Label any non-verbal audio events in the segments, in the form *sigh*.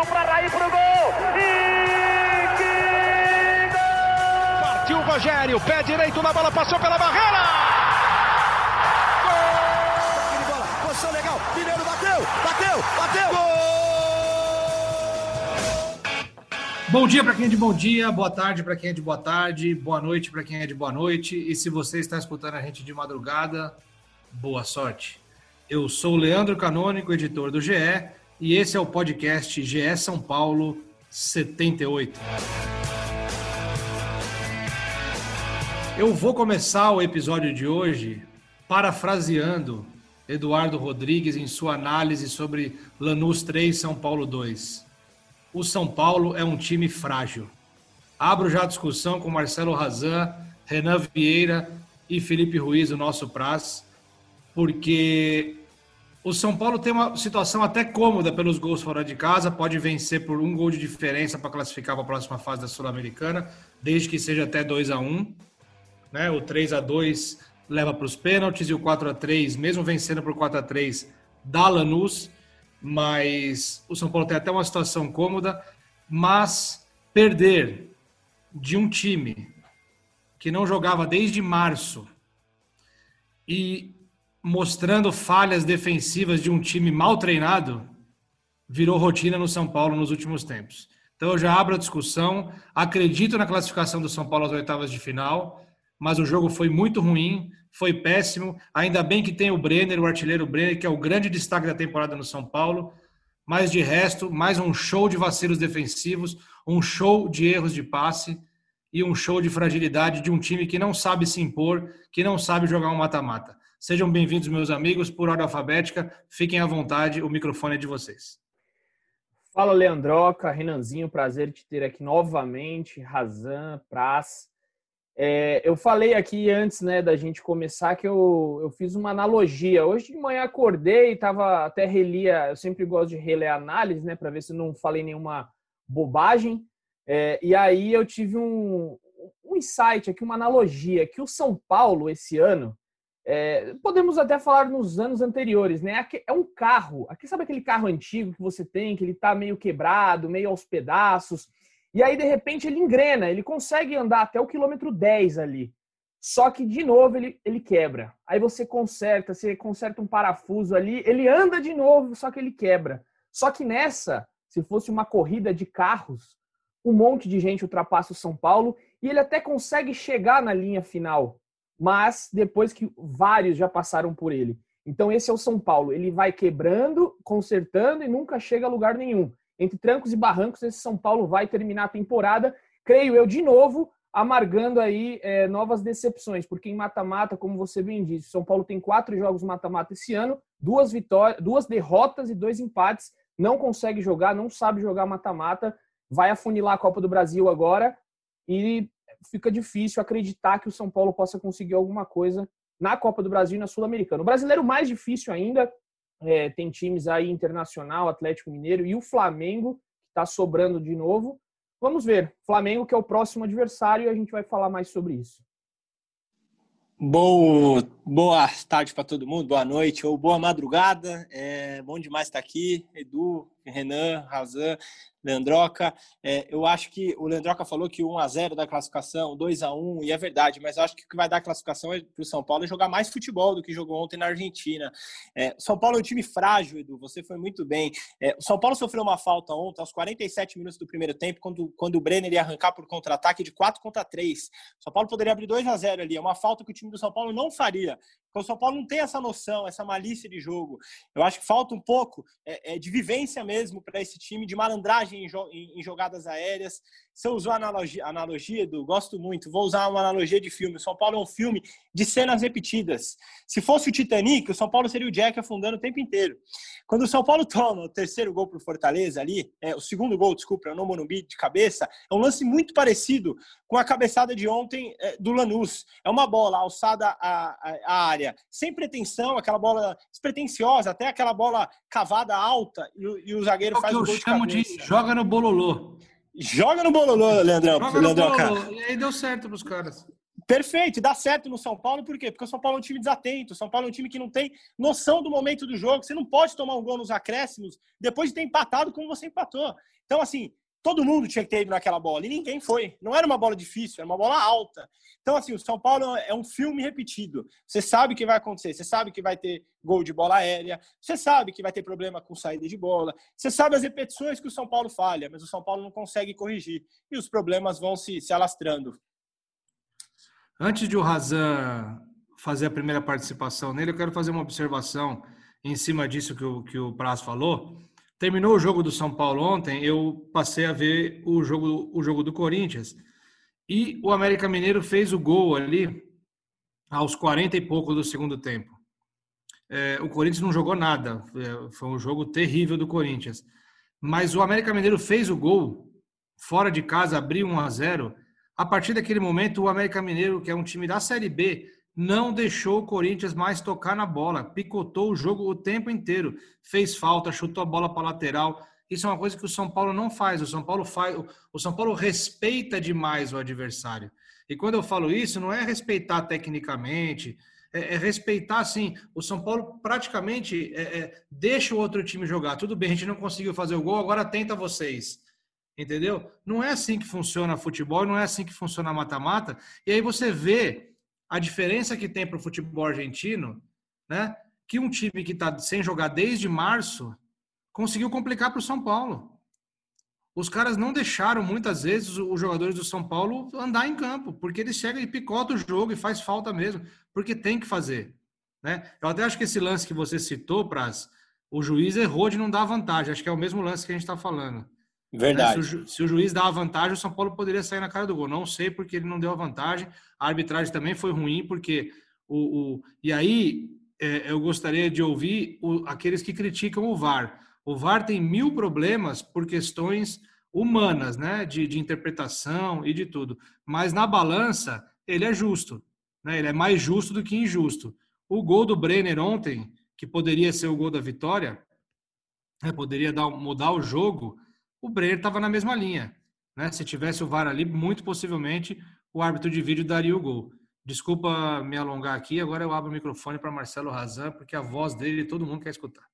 partiu para Raí pro gol. E que gol! Partiu o Rogério, pé direito na bola, passou pela barreira. Gol! bola, posição legal. Mineiro bateu, bateu, bateu. Gol! Bom dia para quem é de bom dia, boa tarde para quem é de boa tarde, boa noite para quem é de boa noite. E se você está escutando a gente de madrugada, boa sorte. Eu sou o Leandro Canônico, editor do GE, e esse é o podcast GE São Paulo 78. Eu vou começar o episódio de hoje parafraseando Eduardo Rodrigues em sua análise sobre Lanús 3 São Paulo 2 o São Paulo é um time frágil. Abro já a discussão com Marcelo Razan, Renan Vieira e Felipe Ruiz, o nosso prazo, porque o São Paulo tem uma situação até cômoda pelos gols fora de casa, pode vencer por um gol de diferença para classificar para a próxima fase da Sul-Americana, desde que seja até 2 a 1 né? O 3 a 2 leva para os pênaltis e o 4 a 3 mesmo vencendo por 4 a 3 dá Lanús mas o São Paulo tem até uma situação cômoda, mas perder de um time que não jogava desde março e mostrando falhas defensivas de um time mal treinado, virou rotina no São Paulo nos últimos tempos. Então eu já abro a discussão, acredito na classificação do São Paulo às oitavas de final, mas o jogo foi muito ruim, foi péssimo. Ainda bem que tem o Brenner, o artilheiro Brenner, que é o grande destaque da temporada no São Paulo. Mas de resto, mais um show de vacilos defensivos, um show de erros de passe e um show de fragilidade de um time que não sabe se impor, que não sabe jogar um mata-mata. Sejam bem-vindos, meus amigos, por ordem alfabética. Fiquem à vontade, o microfone é de vocês. Fala, Leandroca, Renanzinho, prazer te ter aqui novamente. Razan, Praz. É, eu falei aqui antes né, da gente começar que eu, eu fiz uma analogia. Hoje de manhã acordei, estava até relia, eu sempre gosto de reler análise, né, para ver se não falei nenhuma bobagem. É, e aí eu tive um, um insight aqui, uma analogia, que o São Paulo esse ano, é, podemos até falar nos anos anteriores, né? É um carro, aqui sabe aquele carro antigo que você tem, que ele está meio quebrado, meio aos pedaços, e aí, de repente, ele engrena, ele consegue andar até o quilômetro 10 ali. Só que, de novo, ele, ele quebra. Aí você conserta, você conserta um parafuso ali, ele anda de novo, só que ele quebra. Só que nessa, se fosse uma corrida de carros, um monte de gente ultrapassa o São Paulo e ele até consegue chegar na linha final. Mas depois que vários já passaram por ele. Então, esse é o São Paulo. Ele vai quebrando, consertando e nunca chega a lugar nenhum entre trancos e barrancos, esse São Paulo vai terminar a temporada, creio eu, de novo, amargando aí é, novas decepções, porque em mata-mata, como você bem disse, São Paulo tem quatro jogos mata-mata esse ano, duas vitórias, duas derrotas e dois empates, não consegue jogar, não sabe jogar mata-mata, vai afunilar a Copa do Brasil agora e fica difícil acreditar que o São Paulo possa conseguir alguma coisa na Copa do Brasil e na Sul-Americana. O brasileiro mais difícil ainda, é, tem times aí internacional, Atlético Mineiro e o Flamengo, que está sobrando de novo. Vamos ver. Flamengo, que é o próximo adversário, e a gente vai falar mais sobre isso. Boa, boa tarde para todo mundo, boa noite ou boa madrugada. É bom demais estar aqui, Edu, Renan, Razan, Leandroca. É, eu acho que o Leandroca falou que 1 a 0 da classificação, 2 a 1 e é verdade, mas eu acho que o que vai dar a classificação é para o São Paulo é jogar mais futebol do que jogou ontem na Argentina. É, São Paulo é um time frágil, Edu, você foi muito bem. É, o São Paulo sofreu uma falta ontem, aos 47 minutos do primeiro tempo, quando, quando o Brenner ia arrancar por contra-ataque de 4 contra 3. O São Paulo poderia abrir 2 a 0 ali, é uma falta que o time do São Paulo não faria. Porque o São Paulo não tem essa noção, essa malícia de jogo. Eu acho que falta um pouco é, é de vivência mesmo para esse time, de malandragem em, jo em, em, jogadas aéreas. Você usou a analogia, analogia do gosto muito, vou usar uma analogia de filme. O São Paulo é um filme de cenas repetidas. Se fosse o Titanic, o São Paulo seria o Jack afundando o tempo inteiro. Quando o São Paulo toma o terceiro gol para o Fortaleza ali, é, o segundo gol, desculpa, é no Morumbi de cabeça, é um lance muito parecido com a cabeçada de ontem é, do Lanús. É uma bola alçada à, à, área, sem pretensão, aquela bola despretensiosa, até aquela bola cavada alta e, e o zagueiro é faz o gol de cabeça. De joga no bololô. Joga no bololô, Leandrão. Joga no bololô. E aí deu certo pros caras. Perfeito, e dá certo no São Paulo, por quê? Porque o São Paulo é um time desatento, o São Paulo é um time que não tem noção do momento do jogo. Você não pode tomar um gol nos acréscimos depois de ter empatado como você empatou. Então, assim, todo mundo tinha que ter ido naquela bola e ninguém foi. Não era uma bola difícil, era uma bola alta. Então, assim, o São Paulo é um filme repetido. Você sabe o que vai acontecer, você sabe que vai ter gol de bola aérea, você sabe que vai ter problema com saída de bola, você sabe as repetições que o São Paulo falha, mas o São Paulo não consegue corrigir e os problemas vão se, se alastrando. Antes de o Razan fazer a primeira participação nele, eu quero fazer uma observação em cima disso que o, que o falou. Terminou o jogo do São Paulo ontem, eu passei a ver o jogo, o jogo do Corinthians. E o América Mineiro fez o gol ali aos 40 e pouco do segundo tempo. É, o Corinthians não jogou nada, é, foi um jogo terrível do Corinthians. Mas o América Mineiro fez o gol fora de casa, abriu 1 a 0. A partir daquele momento, o América Mineiro, que é um time da Série B, não deixou o Corinthians mais tocar na bola, picotou o jogo o tempo inteiro, fez falta, chutou a bola para lateral. Isso é uma coisa que o São Paulo não faz. O São Paulo faz, o São Paulo respeita demais o adversário. E quando eu falo isso, não é respeitar tecnicamente, é, é respeitar assim. O São Paulo praticamente é, é, deixa o outro time jogar. Tudo bem, a gente não conseguiu fazer o gol, agora tenta vocês. Entendeu? Não é assim que funciona futebol, não é assim que funciona mata-mata. E aí você vê a diferença que tem para o futebol argentino, né? Que um time que está sem jogar desde março conseguiu complicar para o São Paulo. Os caras não deixaram muitas vezes os jogadores do São Paulo andar em campo, porque eles chegam e picotam o jogo e faz falta mesmo, porque tem que fazer. Né? Eu até acho que esse lance que você citou, Praz, o juiz errou de não dar vantagem. Acho que é o mesmo lance que a gente está falando. Verdade. Né? Se, o, se, o, juiz dá a vantagem, o São Paulo poderia sair na cara do gol. Não sei porque ele não deu a vantagem. A arbitragem também foi ruim, porque o. o e aí é, eu gostaria de ouvir o, aqueles que criticam o VAR. O VAR tem mil problemas por questões humanas, né? De, de interpretação e de tudo. Mas na balança, ele é justo. Né? Ele é mais justo do que injusto. O gol do Brenner ontem, que poderia ser o gol da vitória, né? poderia dar, mudar o jogo o Breyer estava na mesma linha. Né? Se tivesse o VAR ali, muito possivelmente o árbitro de vídeo daria o gol. Desculpa me alongar aqui, agora eu abro o microfone para Marcelo Razan, porque a voz dele todo mundo quer escutar.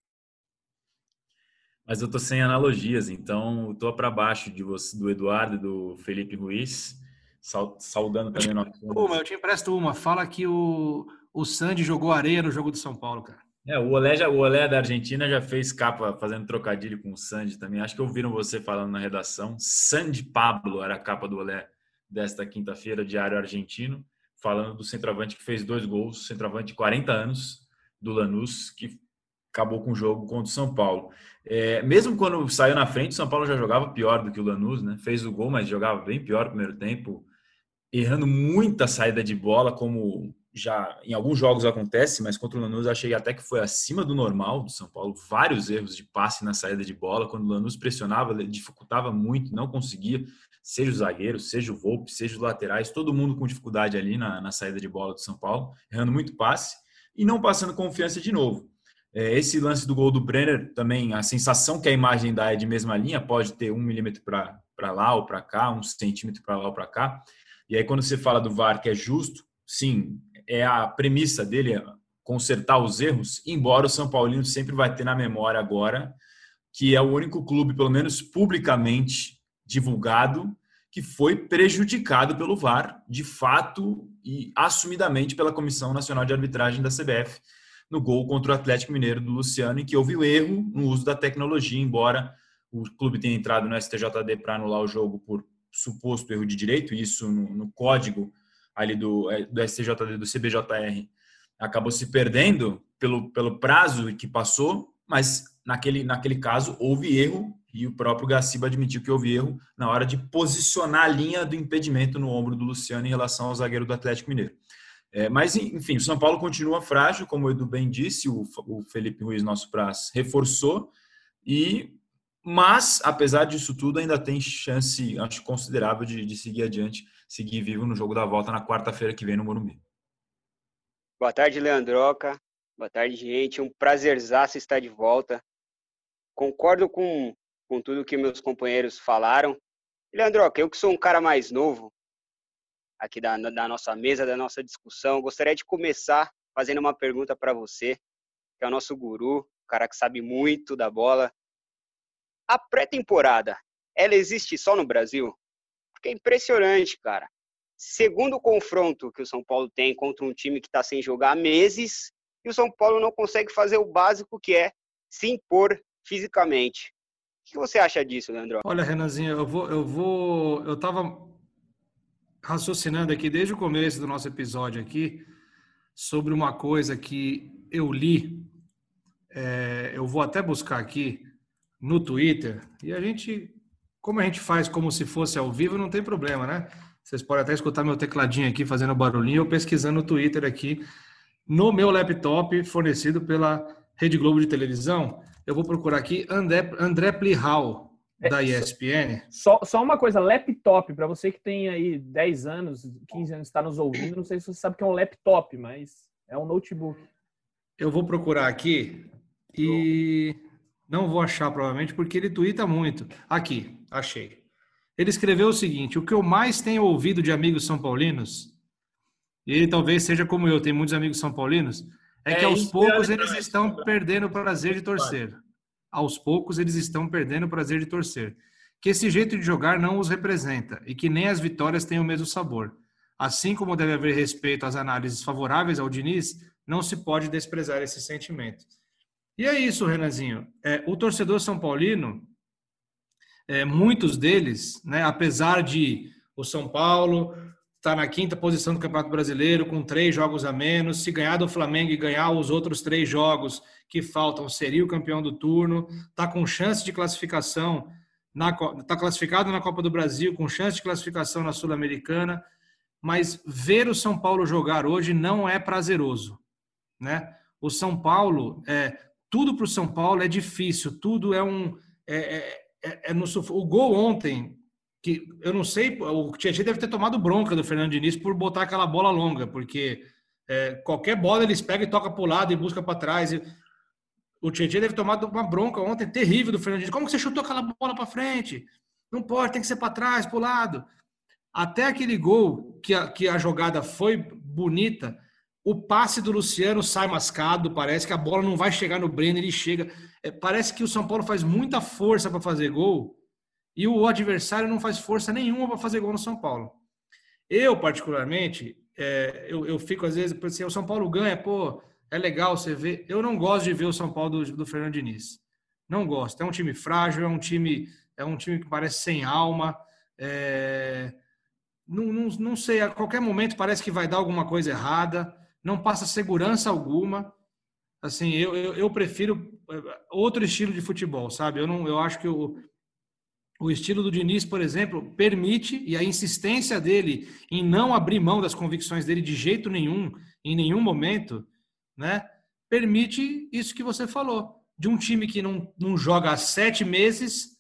Mas eu tô sem analogias, então eu tô para baixo de você, do Eduardo e do Felipe Ruiz, saudando também eu te, uma, eu te empresto uma. Fala que o, o Sandy jogou areia no jogo do São Paulo, cara. É, o Olé, já, o Olé da Argentina já fez capa fazendo trocadilho com o Sandy também. Acho que ouviram você falando na redação. Sandy Pablo era a capa do Olé desta quinta-feira, diário argentino, falando do centroavante que fez dois gols, centroavante de 40 anos do Lanús, que acabou com o jogo contra o São Paulo. É, mesmo quando saiu na frente, o São Paulo já jogava pior do que o Lanús, né? Fez o gol, mas jogava bem pior no primeiro tempo, errando muita saída de bola, como já em alguns jogos acontece, mas contra o Lanús achei até que foi acima do normal do São Paulo. Vários erros de passe na saída de bola. Quando o Lanús pressionava, dificultava muito, não conseguia. Seja o zagueiro, seja o Volpe, seja os laterais, todo mundo com dificuldade ali na, na saída de bola do São Paulo, errando muito passe e não passando confiança de novo. É, esse lance do gol do Brenner também, a sensação que a imagem dá é de mesma linha, pode ter um milímetro para lá ou para cá, um centímetro para lá ou para cá. E aí, quando você fala do VAR que é justo, sim, é a premissa dele é consertar os erros, embora o São Paulino sempre vai ter na memória agora que é o único clube, pelo menos publicamente divulgado, que foi prejudicado pelo VAR, de fato e assumidamente pela Comissão Nacional de Arbitragem da CBF, no gol contra o Atlético Mineiro do Luciano, em que houve o erro no uso da tecnologia, embora o clube tenha entrado no STJD para anular o jogo por suposto erro de direito, isso no, no código ali do, é, do STJD, do CBJR, acabou se perdendo pelo, pelo prazo que passou, mas naquele, naquele caso houve erro e o próprio Gaciba admitiu que houve erro na hora de posicionar a linha do impedimento no ombro do Luciano em relação ao zagueiro do Atlético Mineiro. É, mas, enfim, o São Paulo continua frágil, como o Edu bem disse, o, o Felipe Ruiz, nosso prazo, reforçou, e mas, apesar disso tudo, ainda tem chance, acho, considerável de, de seguir adiante seguir vivo no jogo da volta na quarta-feira que vem no Morumbi. Boa tarde, Leandroca. Boa tarde, gente. Um prazerzaço estar de volta. Concordo com, com tudo que meus companheiros falaram. Leandroca, eu que sou um cara mais novo, aqui da, da nossa mesa, da nossa discussão. Gostaria de começar fazendo uma pergunta para você, que é o nosso guru, o cara que sabe muito da bola. A pré-temporada, ela existe só no Brasil? É impressionante, cara. Segundo confronto que o São Paulo tem contra um time que está sem jogar há meses, e o São Paulo não consegue fazer o básico que é se impor fisicamente. O que você acha disso, Leandro? Olha, Renanzinho, eu vou, eu vou, eu estava raciocinando aqui desde o começo do nosso episódio aqui sobre uma coisa que eu li. É, eu vou até buscar aqui no Twitter e a gente, como a gente faz como se fosse ao vivo, não tem problema, né? Vocês podem até escutar meu tecladinho aqui fazendo barulhinho, eu pesquisando no Twitter aqui no meu laptop fornecido pela Rede Globo de televisão. Eu vou procurar aqui André, André Plihal, é, da ESPN. Só, só uma coisa, laptop, para você que tem aí 10 anos, 15 anos, está nos ouvindo, não sei se você sabe que é um laptop, mas é um notebook. Eu vou procurar aqui e não vou achar provavelmente porque ele twitta muito. Aqui, achei. Ele escreveu o seguinte: o que eu mais tenho ouvido de amigos são paulinos, e ele talvez seja como eu, tem muitos amigos são paulinos, é, que aos poucos eles estão perdendo o prazer de torcer. Aos poucos eles estão perdendo o prazer de torcer. Que esse jeito de jogar não os representa e que nem as vitórias têm o mesmo sabor. Assim como deve haver respeito às análises favoráveis ao Diniz, não se pode desprezar esse sentimento. E é isso, Renanzinho. É, o torcedor São Paulino, é, muitos deles, né, apesar de o São Paulo está na quinta posição do Campeonato Brasileiro, com três jogos a menos. Se ganhar do Flamengo e ganhar os outros três jogos que faltam, seria o campeão do turno. Está com chance de classificação, está classificado na Copa do Brasil, com chance de classificação na Sul-Americana. Mas ver o São Paulo jogar hoje não é prazeroso. Né? O São Paulo, é, tudo para o São Paulo é difícil, tudo é um. É, é, é, é no, o gol ontem que eu não sei, o Tietchan deve ter tomado bronca do Fernando Diniz por botar aquela bola longa, porque é, qualquer bola eles pegam e toca para o lado e busca para trás. E, o Tietchan deve ter tomado uma bronca ontem terrível do Fernando Diniz. Como que você chutou aquela bola para frente? Não pode, tem que ser para trás, para o lado. Até aquele gol que a, que a jogada foi bonita, o passe do Luciano sai mascado, parece que a bola não vai chegar no Breno, ele chega. É, parece que o São Paulo faz muita força para fazer gol e o adversário não faz força nenhuma para fazer gol no São Paulo. Eu, particularmente, é, eu, eu, fico às vezes, assim, o São Paulo ganha, pô, é legal você ver. Eu não gosto de ver o São Paulo do, do Fernando Diniz. Não gosto. É um time frágil, é um time, é um time que parece sem alma. É... Não, não, não sei, a qualquer momento parece que vai dar alguma coisa errada, não passa segurança alguma. Assim, eu, eu, eu prefiro é, outro estilo de futebol, sabe? Eu, não, eu acho que o, o estilo do Diniz, por exemplo, permite, e a insistência dele em não abrir mão das convicções dele de jeito nenhum, em nenhum momento, né? Permite isso que você falou, de um time que não, não joga há sete meses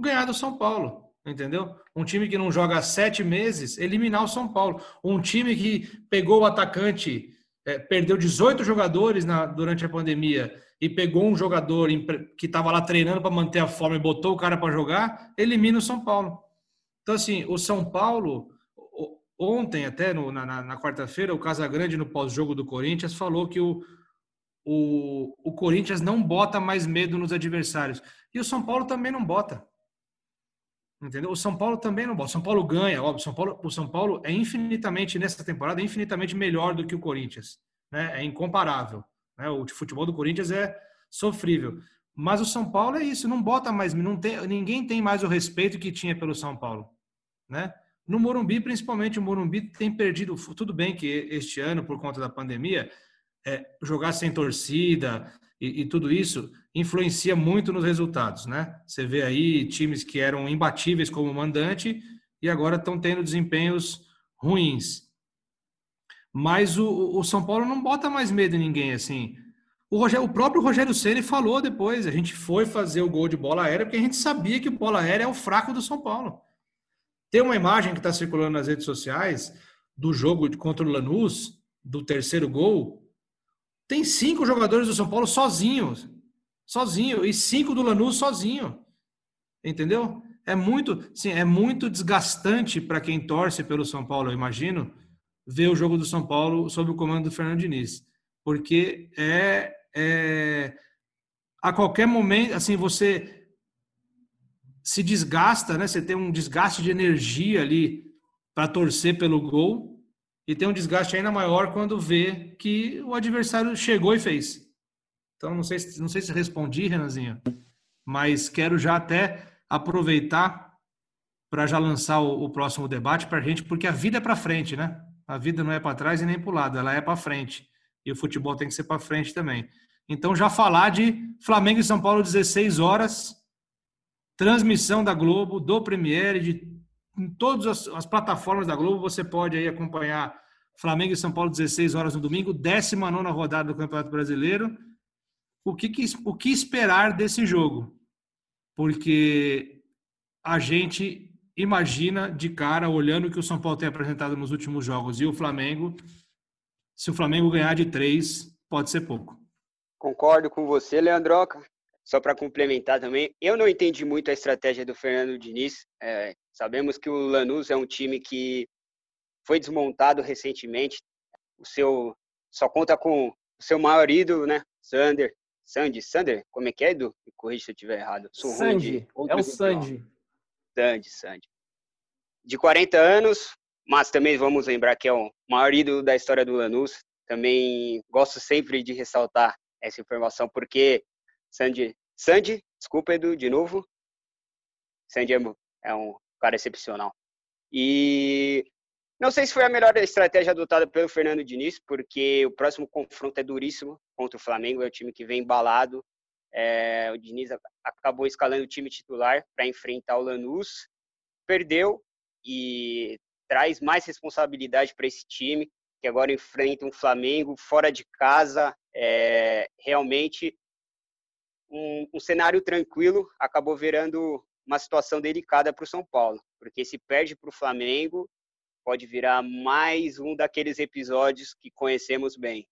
ganhar do São Paulo, entendeu? Um time que não joga há sete meses eliminar o São Paulo. Um time que pegou o atacante, é, perdeu 18 jogadores na, durante a pandemia e pegou um jogador que estava lá treinando para manter a forma e botou o cara para jogar, elimina o São Paulo. Então, assim, o São Paulo, ontem, até no, na, na quarta-feira, o Casagrande, no pós-jogo do Corinthians, falou que o, o, o Corinthians não bota mais medo nos adversários. E o São Paulo também não bota. Entendeu? O São Paulo também não bota. O São Paulo ganha, óbvio. São Paulo, o São Paulo é infinitamente, nessa temporada, é infinitamente melhor do que o Corinthians. Né? É incomparável. Né? O futebol do Corinthians é sofrível. Mas o São Paulo é isso, não bota mais, não tem, ninguém tem mais o respeito que tinha pelo São Paulo, né? No Morumbi, principalmente, o Morumbi tem perdido. Tudo bem que este ano, por conta da pandemia, é, jogar sem torcida e, e, tudo isso influencia muito nos resultados, né? Você vê aí times que eram imbatíveis como mandante e agora estão tendo desempenhos ruins. Mas o, o São Paulo não bota mais medo em ninguém, assim. O, Rogério, o próprio Rogério Ceni falou depois, a gente foi fazer o gol de bola aérea porque a gente sabia que o bola aérea é o fraco do São Paulo. Tem uma imagem que está circulando nas redes sociais do jogo contra o Lanús, do terceiro gol. Tem cinco jogadores do São Paulo sozinhos, sozinho, e cinco do Lanús sozinho. Entendeu? é muito, sim, é muito desgastante para quem torce pelo São Paulo, eu imagino, ver o jogo do São Paulo sob o comando do Fernando Diniz, porque é, é a qualquer momento, assim, você se desgasta, né? Você tem um desgaste de energia ali para torcer pelo gol e tem um desgaste ainda maior quando vê que o adversário chegou e fez. Então não sei se não sei se respondi, Renanzinho, mas quero já até aproveitar para já lançar o, o próximo debate para a gente, porque a vida é para frente, né? A vida não é para trás e nem para o lado, ela é para frente. E o futebol tem que ser para frente também. Então já falar de Flamengo e São Paulo 16 horas, transmissão da Globo, do Premiere, de em todas as, as, plataformas da Globo você pode aí acompanhar Flamengo e São Paulo 16 horas no domingo, 19 rodada do Campeonato Brasileiro. O que, que, o que esperar desse jogo? Porque a gente imagina de cara, olhando o que o São Paulo tem apresentado nos últimos jogos e o Flamengo, se o Flamengo ganhar de três, pode ser pouco. Concordo com você, Leandroca. Só para complementar também, eu não entendi muito a estratégia do Fernando Diniz. É, sabemos que o Lanús é um time que foi desmontado recentemente. O seu só conta com o seu maior ídolo, né? Sander. Sandy, Sander, como é que é, Edu? Me corrija se eu estiver errado. Sou Sandy, é o Sandy. Sandy, Sandy. De 40 anos, mas também vamos lembrar que é o maior ídolo da história do Lanús. Também gosto sempre de ressaltar essa informação, porque Sandy, Sandy, desculpa, Edu, de novo. Sandy é, é um cara excepcional. E não sei se foi a melhor estratégia adotada pelo Fernando Diniz, porque o próximo confronto é duríssimo contra o Flamengo, é um time que vem embalado. É, o Diniz acabou escalando o time titular para enfrentar o Lanús, perdeu e traz mais responsabilidade para esse time, que agora enfrenta um Flamengo fora de casa, é, realmente um, um cenário tranquilo acabou virando uma situação delicada para o São Paulo, porque se perde para o Flamengo, pode virar mais um daqueles episódios que conhecemos bem.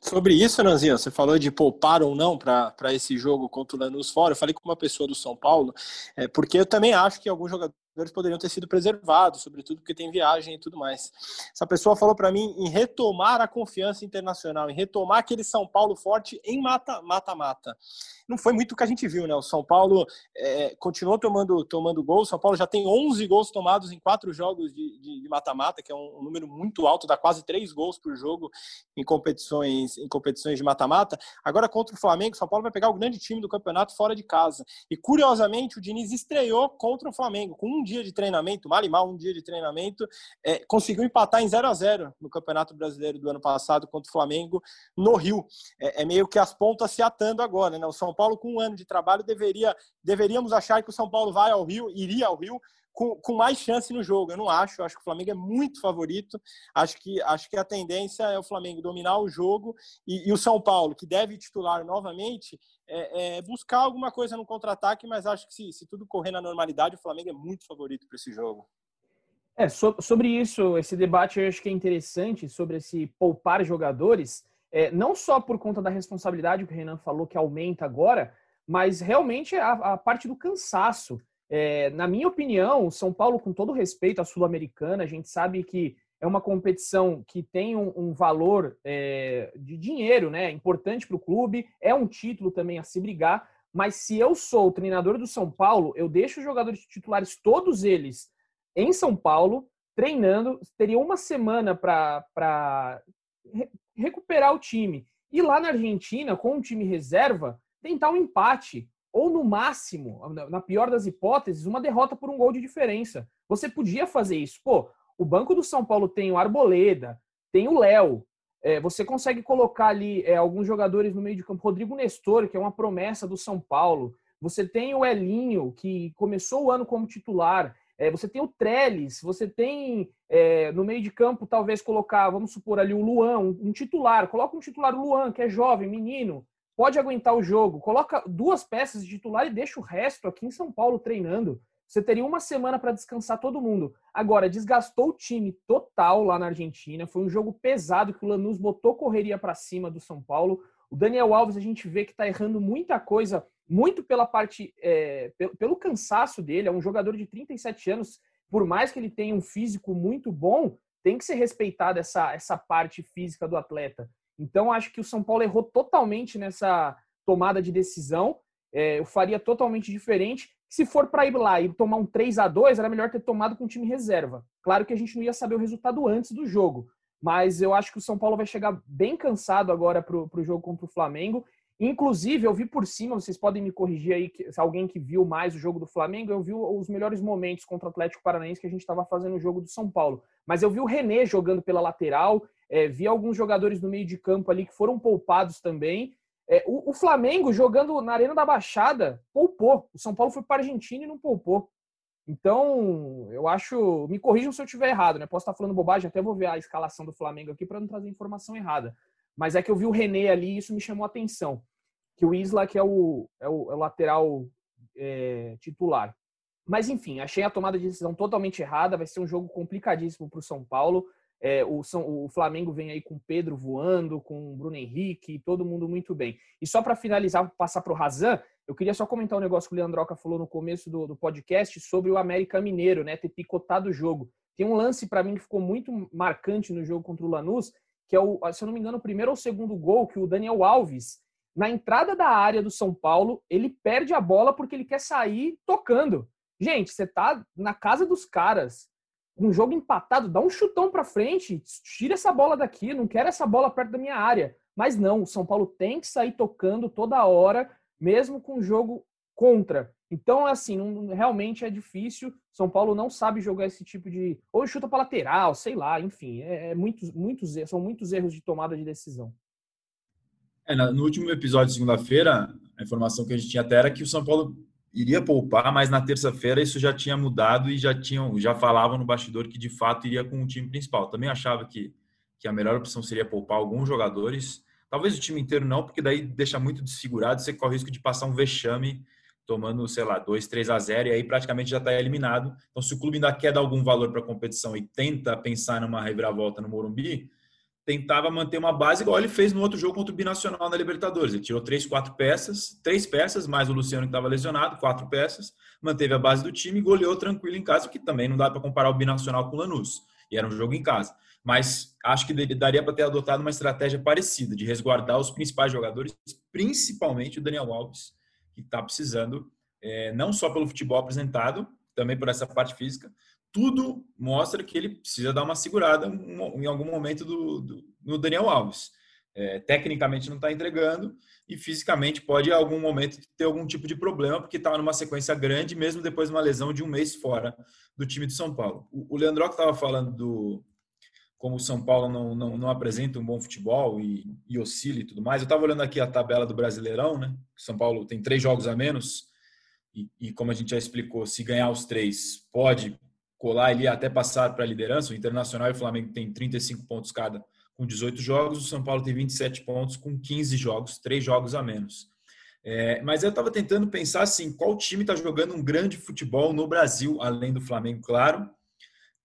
Sobre isso, Nanzinho, você falou de poupar ou não para esse jogo contra o Lanús fora. Eu falei com uma pessoa do São Paulo, é, porque eu também acho que alguns jogadores jogadores poderiam ter sido preservados, sobretudo porque tem viagem e tudo mais. Essa pessoa falou para mim em retomar a confiança internacional, em retomar aquele São Paulo forte em mata-mata. Não foi muito o que a gente viu, né? O São Paulo é, continuou tomando, tomando gols. O São Paulo já tem 11 gols tomados em quatro jogos de mata-mata, que é um, um, número muito alto, dá quase três gols por jogo em competições, em competições de mata-mata. Agora, contra o Flamengo, o São Paulo vai pegar o grande time do campeonato fora de casa. E, curiosamente, o Diniz estreou contra o Flamengo, com um dia de treinamento, mal e mal um dia de treinamento, é, conseguiu empatar em 0 a 0 no Campeonato Brasileiro do ano passado contra o Flamengo no Rio. É, é meio que as pontas se atando agora, né? O São Paulo com um ano de trabalho deveria deveríamos achar que o São Paulo vai ao Rio, iria ao Rio com, com, mais chance no jogo. Eu não acho, eu acho que o Flamengo é muito favorito. Acho que, acho que a tendência é o Flamengo dominar o jogo e, e o São Paulo, que deve titular novamente, é, é buscar alguma coisa no contra-ataque, mas acho que se, se tudo correr na normalidade, o Flamengo é muito favorito para esse jogo. É, so, sobre isso, esse debate eu acho que é interessante, sobre esse poupar jogadores, é, não só por conta da responsabilidade que o Renan falou que aumenta agora, mas realmente a, a parte do cansaço. É, na minha opinião, São Paulo, com todo respeito à Sul-Americana, a gente sabe que é uma competição que tem um, um valor é, de dinheiro, né? Importante para o clube, é um título também a se brigar. Mas se eu sou o treinador do São Paulo, eu deixo os jogadores titulares, todos eles, em São Paulo, treinando. Teria uma semana para re recuperar o time. E lá na Argentina, com o time reserva, tentar um empate ou no máximo, na pior das hipóteses, uma derrota por um gol de diferença. Você podia fazer isso. Pô, o banco do São Paulo tem o Arboleda, tem o Léo. É, você consegue colocar ali é, alguns jogadores no meio de campo. Rodrigo Nestor, que é uma promessa do São Paulo. Você tem o Elinho, que começou o ano como titular. É, você tem o Trellis, você tem é, no meio de campo, talvez colocar, vamos supor ali o Luan, um, um titular. Coloca um titular, Luan, que é jovem, menino pode aguentar o jogo, coloca duas peças de titular e deixa o resto aqui em São Paulo treinando. Você teria uma semana para descansar todo mundo. Agora, desgastou o time total lá na Argentina. Foi um jogo pesado que o Lanús botou correria para cima do São Paulo. O Daniel Alves, a gente vê que está errando muita coisa, muito pela parte, é, pelo, pelo cansaço dele. É um jogador de 37 anos, por mais que ele tenha um físico muito bom, tem que ser respeitada essa, essa parte física do atleta. Então, acho que o São Paulo errou totalmente nessa tomada de decisão. É, eu faria totalmente diferente. Se for para ir lá e tomar um 3 a 2 era melhor ter tomado com o time reserva. Claro que a gente não ia saber o resultado antes do jogo, mas eu acho que o São Paulo vai chegar bem cansado agora para o jogo contra o Flamengo. Inclusive, eu vi por cima, vocês podem me corrigir aí, se alguém que viu mais o jogo do Flamengo, eu vi os melhores momentos contra o Atlético Paranaense que a gente estava fazendo o jogo do São Paulo. Mas eu vi o René jogando pela lateral, é, vi alguns jogadores no meio de campo ali que foram poupados também. É, o, o, Flamengo jogando na Arena da Baixada poupou. O São Paulo foi para a Argentina e não poupou. Então, eu acho. Me corrijam se eu estiver errado, né? Posso estar falando bobagem, até vou ver a escalação do Flamengo aqui para não trazer informação errada. Mas é que eu vi o René ali e isso me chamou a atenção. Que o Isla que é o, é o, é o lateral é, titular. Mas enfim, achei a tomada de decisão totalmente errada. Vai ser um jogo complicadíssimo para o São Paulo. É, o, São, o, Flamengo vem aí com Pedro voando, com Bruno Henrique, todo mundo muito bem. E só para finalizar, passar para o Razan, eu queria só comentar um negócio que o Leandroca falou no começo do, do podcast sobre o América Mineiro, né? Ter picotado o jogo. Tem um lance para mim que ficou muito marcante no jogo contra o Lanús, que é o, se eu não me engano, o primeiro ou segundo gol que o Daniel Alves, na entrada da área do São Paulo, ele perde a bola porque ele quer sair tocando. Gente, você tá na casa dos caras um jogo empatado, dá um chutão para frente, tira essa bola daqui, não quero essa bola perto da minha área. Mas não, o São Paulo tem que sair tocando toda hora, mesmo com o jogo contra. Então, assim, não, realmente é difícil. São Paulo não sabe jogar esse tipo de. Ou chuta para lateral, sei lá, enfim. É, é, muitos, muitos, são muitos erros de tomada de decisão. É, no último episódio de segunda-feira, a informação que a gente tinha até era que o São Paulo iria poupar, mas na terça-feira isso já tinha mudado e já tinham, já falavam no bastidor que de fato iria com o time principal. Também achava que, que a melhor opção seria poupar alguns jogadores, talvez o time inteiro não, porque daí deixa muito desfigurado, você corre o risco de passar um vexame tomando, sei lá, 2, 3 a 0 e aí praticamente já está eliminado. Então, se o clube ainda quer dar algum valor para a competição e tenta pensar numa reviravolta no Morumbi, tentava manter uma base igual ele fez no outro jogo contra o Binacional na Libertadores. Ele tirou três, quatro peças, três peças, mais o Luciano que estava lesionado, quatro peças, manteve a base do time e goleou tranquilo em casa, que também não dá para comparar o Binacional com o Lanús. E era um jogo em casa. Mas acho que daria para ter adotado uma estratégia parecida, de resguardar os principais jogadores, principalmente o Daniel Alves, que está precisando, é, não só pelo futebol apresentado, também por essa parte física, tudo mostra que ele precisa dar uma segurada em algum momento do, do no Daniel Alves. É, tecnicamente não está entregando e fisicamente pode em algum momento ter algum tipo de problema porque estava numa sequência grande mesmo depois de uma lesão de um mês fora do time de São Paulo. O, o Leandro estava falando do como o São Paulo não, não, não apresenta um bom futebol e, e oscila e tudo mais. Eu estava olhando aqui a tabela do Brasileirão, né? São Paulo tem três jogos a menos e, e como a gente já explicou, se ganhar os três pode colar ali até passar para a liderança. O Internacional e o Flamengo tem 35 pontos cada com 18 jogos, o São Paulo tem 27 pontos com 15 jogos, três jogos a menos. É, mas eu estava tentando pensar assim, qual time está jogando um grande futebol no Brasil, além do Flamengo, claro,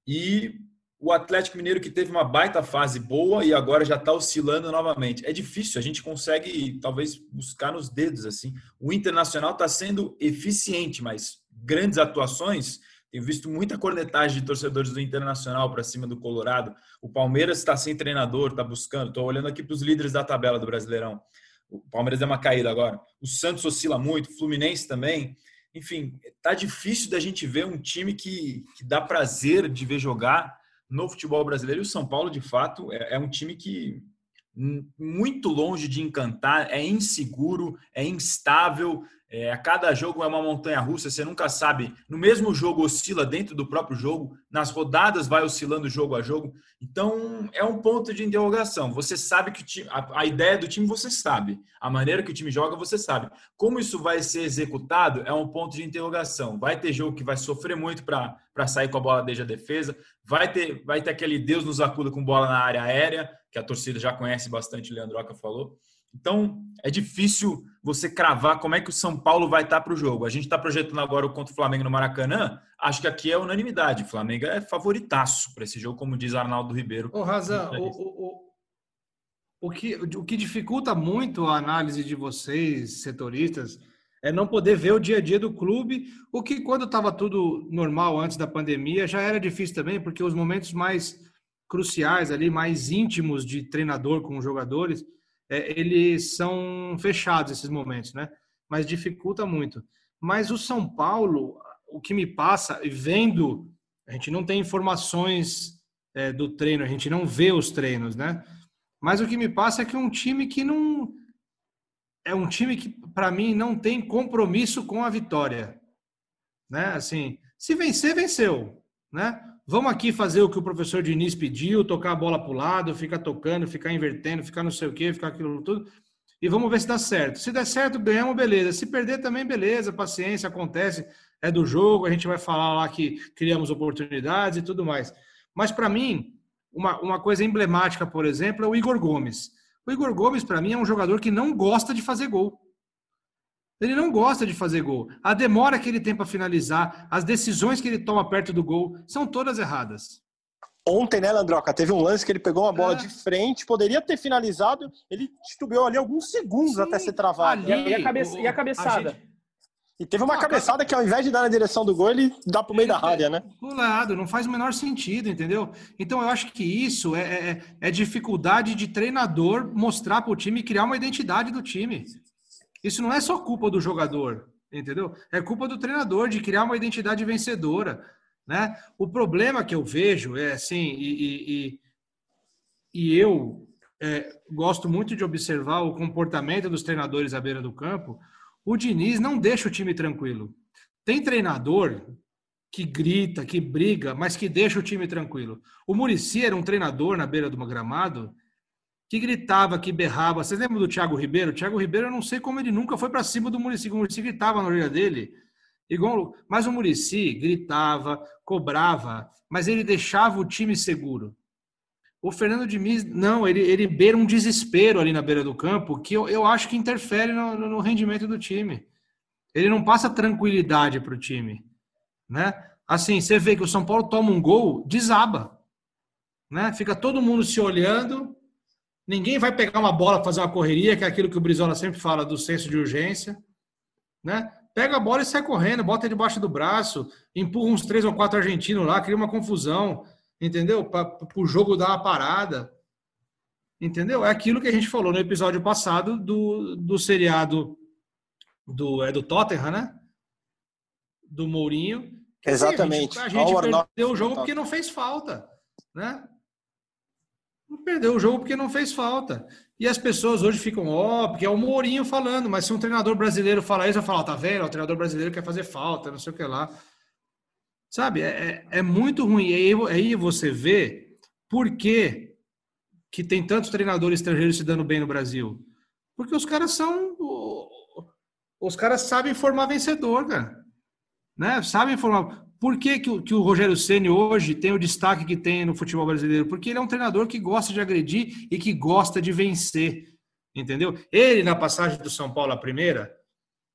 e o Atlético Mineiro que teve uma baita fase boa e agora já está oscilando novamente. É difícil, a gente consegue talvez buscar nos dedos assim. O Internacional está sendo eficiente, mas grandes atuações tenho visto muita cornetagem de torcedores do Internacional para cima do Colorado. O Palmeiras está sem treinador, está buscando. Estou olhando aqui para os líderes da tabela do Brasileirão. O Palmeiras é uma caída agora. O Santos oscila muito, o Fluminense também. Enfim, tá difícil da gente ver um time que, que dá prazer de ver jogar no futebol brasileiro. E o São Paulo, de fato, é, é um time que muito longe de encantar, é inseguro, é instável, é, a cada jogo é uma montanha russa, você nunca sabe. No mesmo jogo oscila dentro do próprio jogo, nas rodadas vai oscilando jogo a jogo. Então é um ponto de interrogação. Você sabe que time, a, a, ideia do time você sabe, a maneira que o time joga você sabe. Como isso vai ser executado é um ponto de interrogação. Vai ter jogo que vai sofrer muito para sair com a bola desde a defesa, vai ter, vai ter aquele Deus nos acuda com bola na área aérea que a torcida já conhece bastante, o Leandroca falou. Então, é difícil você cravar como é que o São Paulo vai estar para o jogo. A gente está projetando agora o contra o Flamengo no Maracanã. Acho que aqui é unanimidade. O Flamengo é favoritaço para esse jogo, como diz Arnaldo Ribeiro. Ô, Razan, o, o, o, que, o que dificulta muito a análise de vocês, setoristas, é não poder ver o dia a dia do clube, o que quando estava tudo normal antes da pandemia já era difícil também, porque os momentos mais cruciais ali, mais íntimos de treinador com jogadores, é, eles são fechados esses momentos, né? Mas dificulta muito. Mas o São Paulo, o que me passa, vendo, a gente não tem informações é, do treino, a gente não vê os treinos, né? Mas o que me passa é que é um time que não. É um time que, para mim, não tem compromisso com a vitória. Né? Assim, se vencer, venceu. Né? Vamos aqui fazer o que o professor Diniz pediu, tocar a bola para o lado, ficar tocando, ficar invertendo, ficar não sei o quê, ficar aquilo tudo. E vamos ver se dá certo. Se der certo, ganhamos, beleza. Se perder também, beleza, paciência, acontece, é do jogo, a gente vai falar lá que criamos oportunidades e tudo mais. Mas para mim, uma, uma coisa emblemática, por exemplo, é o Igor Gomes. O Igor Gomes, para mim, é um jogador que não gosta de fazer gol. Ele não gosta de fazer gol. A demora que ele tem para finalizar, as decisões que ele toma perto do gol, são todas erradas. Ontem, né, Landroca, teve um lance que ele pegou uma bola é. de frente, poderia ter finalizado, ele titubeou ali alguns segundos Sim, até ser travado. Ali, e, a cabeça, o, e a cabeçada? A gente... E teve uma cabeçada que ao invés de dar na direção do gol, ele dá pro meio da área, né? Do lado, não faz o menor sentido, entendeu? Então eu acho que isso é, é, é dificuldade de treinador mostrar para o time e criar uma identidade do time. Isso não é só culpa do jogador, entendeu? É culpa do treinador de criar uma identidade vencedora, né? O problema que eu vejo é assim, e, e, e eu é, gosto muito de observar o comportamento dos treinadores à beira do campo. O Diniz não deixa o time tranquilo. Tem treinador que grita, que briga, mas que deixa o time tranquilo. O Murici era um treinador na beira do gramado que gritava, que berrava. Vocês lembram do Thiago Ribeiro? O Thiago Ribeiro, eu não sei como ele nunca foi para cima do Murici. O Murici gritava na orelha dele. Igual, mas o Murici gritava, cobrava, mas ele deixava o time seguro. O Fernando Diniz, não, ele, ele beira um desespero ali na beira do campo que eu, eu acho que interfere no, no rendimento do time. Ele não passa tranquilidade para o time. Né? Assim, você vê que o São Paulo toma um gol, desaba. Né? Fica todo mundo se olhando, Ninguém vai pegar uma bola fazer uma correria, que é aquilo que o Brizola sempre fala do senso de urgência. Né? Pega a bola e sai correndo, bota debaixo do braço, empurra uns três ou quatro argentinos lá, cria uma confusão, entendeu? Para o jogo dar uma parada. Entendeu? É aquilo que a gente falou no episódio passado do, do seriado do, é do Tottenham, né? Do Mourinho. Exatamente. a gente, a gente perdeu o jogo porque não fez falta, né? Perdeu o jogo porque não fez falta. E as pessoas hoje ficam, ó, oh, porque é o Mourinho falando, mas se um treinador brasileiro falar isso, vai falar, tá vendo? O treinador brasileiro quer fazer falta, não sei o que lá. Sabe, é, é, é muito ruim. E aí, aí você vê por que, que tem tantos treinadores estrangeiros se dando bem no Brasil. Porque os caras são. Os caras sabem formar vencedor, cara. Né? Sabem formar. Por que, que, o, que o Rogério Ceni hoje tem o destaque que tem no futebol brasileiro? Porque ele é um treinador que gosta de agredir e que gosta de vencer. Entendeu? Ele, na passagem do São Paulo, a primeira,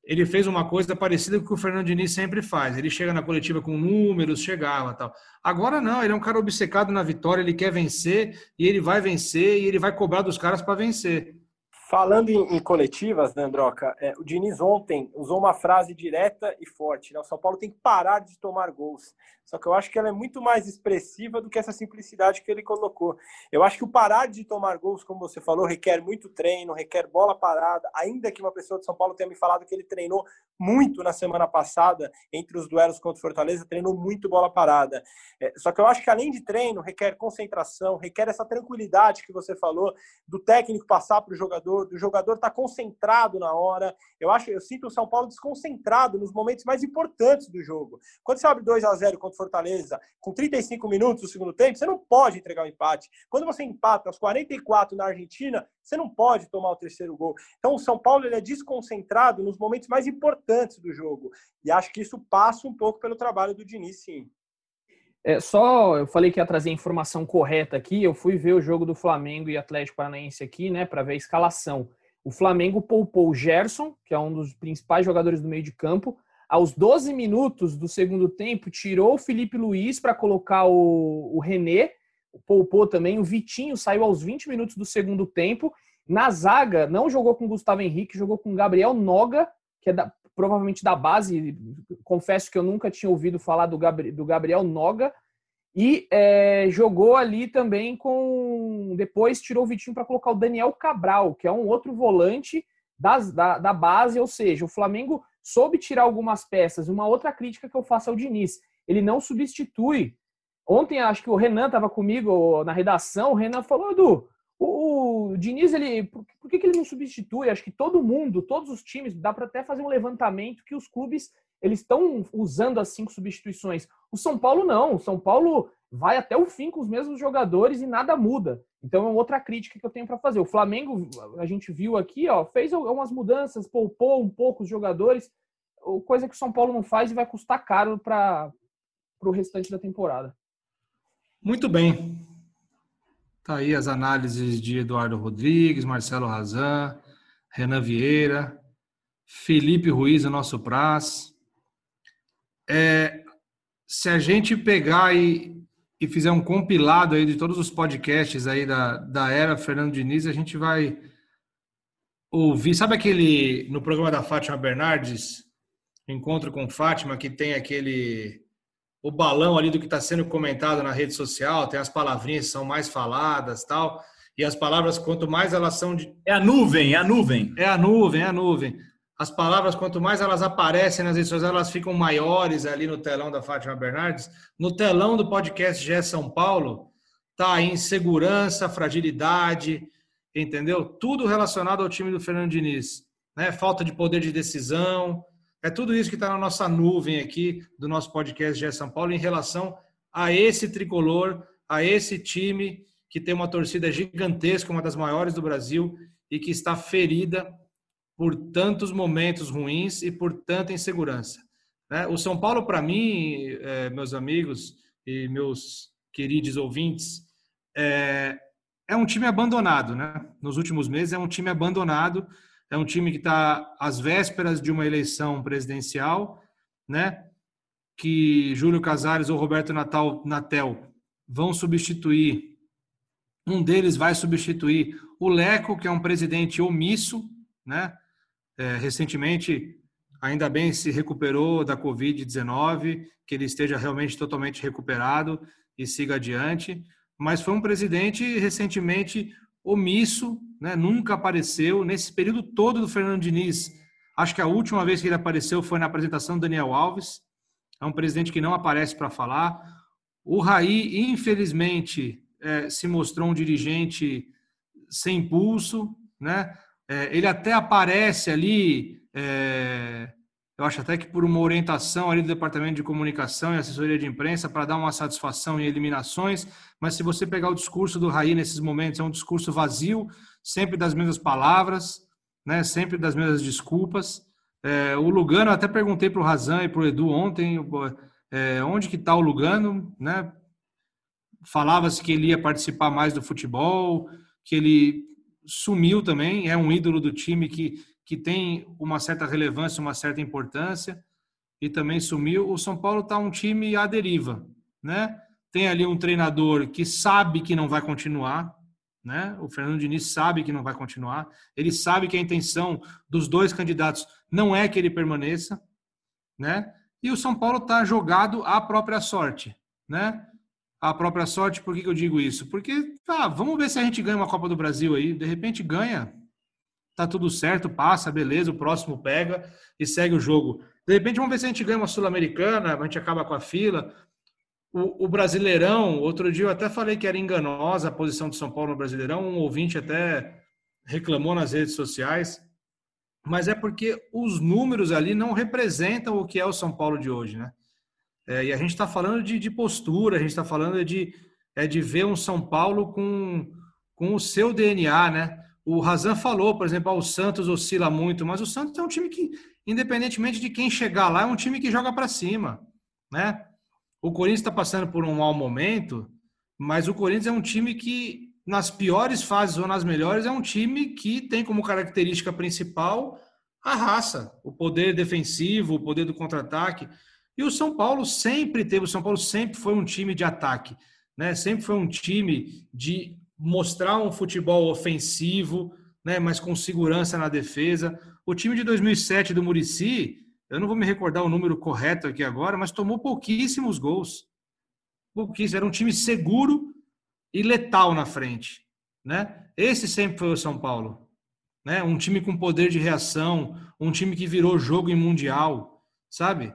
ele fez uma coisa parecida com o que o Fernando Diniz sempre faz. Ele chega na coletiva com números, chegava tal. Agora não, ele é um cara obcecado na vitória, ele quer vencer e ele vai vencer e ele vai cobrar dos caras para vencer. Falando em, em coletivas, né, Androca, é, o Diniz ontem usou uma frase direta e forte. Né? O São Paulo tem que parar de tomar gols. Só que eu acho que ela é muito mais expressiva do que essa simplicidade que ele colocou. Eu acho que o parar de tomar gols, como você falou, requer muito treino, requer bola parada. Ainda que uma pessoa de São Paulo tenha me falado que ele treinou muito na semana passada, entre os duelos contra o Fortaleza, treinou muito bola parada. É, só que eu acho que além de treino, requer concentração, requer essa tranquilidade que você falou, do técnico passar para o jogador, do jogador estar tá concentrado na hora. Eu acho, eu sinto o São Paulo desconcentrado nos momentos mais importantes do jogo. Quando você abre 2 a 0 contra Fortaleza com 35 minutos do segundo tempo, você não pode entregar o um empate. Quando você empata aos 44 na Argentina, você não pode tomar o terceiro gol. Então o São Paulo ele é desconcentrado nos momentos mais importantes do jogo. E acho que isso passa um pouco pelo trabalho do Diniz, sim. É, só eu falei que ia trazer a informação correta aqui. Eu fui ver o jogo do Flamengo e Atlético Paranaense aqui, né, para ver a escalação. O Flamengo poupou o Gerson, que é um dos principais jogadores do meio de campo. Aos 12 minutos do segundo tempo, tirou o Felipe Luiz para colocar o, o René. Poupou também. O Vitinho saiu aos 20 minutos do segundo tempo. Na zaga, não jogou com Gustavo Henrique, jogou com Gabriel Noga, que é da, provavelmente da base. Confesso que eu nunca tinha ouvido falar do, Gabri, do Gabriel Noga. E é, jogou ali também com. Depois tirou o Vitinho para colocar o Daniel Cabral, que é um outro volante das, da, da base. Ou seja, o Flamengo soube tirar algumas peças. Uma outra crítica que eu faço ao Diniz: ele não substitui. Ontem, acho que o Renan estava comigo na redação. O Renan falou: Edu, o, Diniz, ele, por, por que, que ele não substitui? Acho que todo mundo, todos os times, dá para até fazer um levantamento que os clubes eles estão usando as cinco substituições. O São Paulo não. O São Paulo vai até o fim com os mesmos jogadores e nada muda. Então é outra crítica que eu tenho para fazer. O Flamengo, a gente viu aqui, ó, fez algumas mudanças, poupou um pouco os jogadores, coisa que o São Paulo não faz e vai custar caro para o restante da temporada. Muito bem. Tá aí as análises de Eduardo Rodrigues, Marcelo Razan, Renan Vieira, Felipe Ruiz, o nosso Praz. É, se a gente pegar e, e fizer um compilado aí de todos os podcasts aí da, da era Fernando Diniz, a gente vai ouvir. Sabe aquele no programa da Fátima Bernardes, Encontro com Fátima, que tem aquele o balão ali do que está sendo comentado na rede social, tem as palavrinhas que são mais faladas tal. E as palavras, quanto mais elas são de. É a nuvem, é a nuvem. É a nuvem, é a nuvem. As palavras, quanto mais elas aparecem nas redes sociais, elas ficam maiores ali no telão da Fátima Bernardes. No telão do podcast GE São Paulo, tá insegurança, fragilidade, entendeu? Tudo relacionado ao time do Fernando Diniz. Né? Falta de poder de decisão, é tudo isso que está na nossa nuvem aqui do nosso podcast GE São Paulo em relação a esse tricolor, a esse time que tem uma torcida gigantesca, uma das maiores do Brasil e que está ferida por tantos momentos ruins e por tanta insegurança. Né? O São Paulo, para mim, é, meus amigos e meus queridos ouvintes, é, é um time abandonado. Né? Nos últimos meses, é um time abandonado é um time que está às vésperas de uma eleição presidencial, né? Que Júlio Casares ou Roberto Natal, Natel vão substituir. Um deles vai substituir o Leco, que é um presidente omisso, né? É, recentemente, ainda bem se recuperou da Covid-19, que ele esteja realmente totalmente recuperado e siga adiante. Mas foi um presidente recentemente omisso, né? nunca apareceu. Nesse período todo do Fernando Diniz, acho que a última vez que ele apareceu foi na apresentação do Daniel Alves. É um presidente que não aparece para falar. O Raí, infelizmente, é, se mostrou um dirigente sem pulso, né? É, ele até aparece ali é, eu acho até que por uma orientação ali do Departamento de Comunicação e Assessoria de Imprensa para dar uma satisfação em eliminações, mas se você pegar o discurso do Raí nesses momentos, é um discurso vazio, sempre das mesmas palavras, né, sempre das mesmas desculpas. É, o Lugano, até perguntei para o Razan e para o Edu ontem, é, onde que está o Lugano, né? Falava-se que ele ia participar mais do futebol, que ele sumiu também, é um ídolo do time que que tem uma certa relevância, uma certa importância, e também sumiu. O São Paulo está um time à deriva, né? Tem ali um treinador que sabe que não vai continuar, né? O Fernando Diniz sabe que não vai continuar. Ele sabe que a intenção dos dois candidatos não é que ele permaneça, né? E o São Paulo está jogado à própria sorte, né? A própria sorte, por que, que eu digo isso? Porque, tá, vamos ver se a gente ganha uma Copa do Brasil aí. De repente ganha, tá tudo certo, passa, beleza, o próximo pega e segue o jogo. De repente, vamos ver se a gente ganha uma Sul-Americana, a gente acaba com a fila. O, o, Brasileirão, outro dia eu até falei que era enganosa a posição de São Paulo no Brasileirão, um ouvinte até reclamou nas redes sociais, mas é porque os números ali não representam o que é o São Paulo de hoje, né? É, e a gente está falando de, de, postura, a gente está falando de, é de ver um São Paulo com, com o seu DNA, né? O Razan falou, por exemplo, ah, o Santos oscila muito, mas o Santos é um time que, independentemente de quem chegar lá, é um time que joga para cima, né? o Corinthians está passando por um mau momento, mas o Corinthians é um time que, nas piores fases ou nas melhores, é um time que tem como característica principal a raça, o poder defensivo, o poder do contra-ataque. E o São Paulo sempre teve, o São Paulo sempre foi um time de ataque, né? Sempre foi um time de mostrar um futebol ofensivo, né, mas com segurança na defesa. O time de 2007 do Murici, eu não vou me recordar o número correto aqui agora, mas tomou pouquíssimos gols. Pouquíssimos. Era um time seguro e letal na frente. Né? Esse sempre foi o São Paulo. Né? Um time com poder de reação, um time que virou jogo em Mundial, sabe?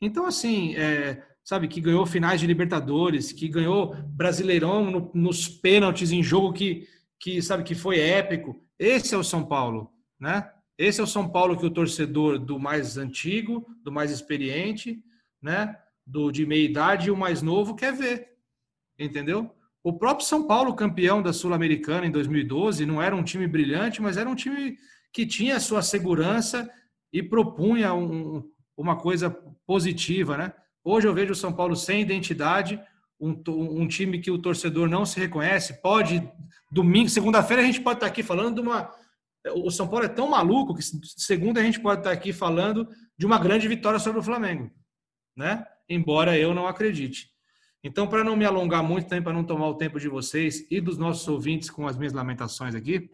Então, assim, é, sabe, que ganhou finais de Libertadores, que ganhou Brasileirão no, nos pênaltis em jogo que, que, sabe, que foi épico. Esse é o São Paulo, né? Esse é o São Paulo que o torcedor do mais antigo, do mais experiente, né, do de meia idade e o mais novo quer ver. Entendeu? O próprio São Paulo, campeão da Sul-Americana em 2012, não era um time brilhante, mas era um time que tinha sua segurança e propunha um, uma coisa positiva, né? Hoje eu vejo o São Paulo sem identidade, um, um time que o torcedor não se reconhece. Pode, domingo, segunda-feira, a gente pode estar aqui falando de uma o São Paulo é tão maluco que segunda a gente pode estar aqui falando de uma grande vitória sobre o Flamengo, né? Embora eu não acredite. Então, para não me alongar muito tempo, para não tomar o tempo de vocês e dos nossos ouvintes com as minhas lamentações aqui,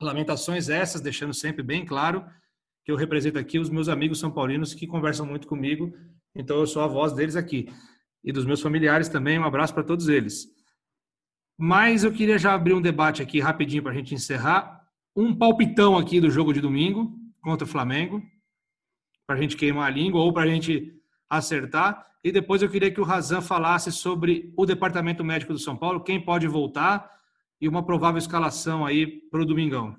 lamentações essas, deixando sempre bem claro que eu represento aqui os meus amigos são paulinos que conversam muito comigo, então eu sou a voz deles aqui e dos meus familiares também. Um abraço para todos eles. Mas eu queria já abrir um debate aqui rapidinho para a gente encerrar um palpitão aqui do jogo de domingo contra o Flamengo, para a gente queimar a língua ou para a gente acertar. E depois eu queria que o Razan falasse sobre o departamento médico do São Paulo, quem pode voltar e uma provável escalação aí para o domingão.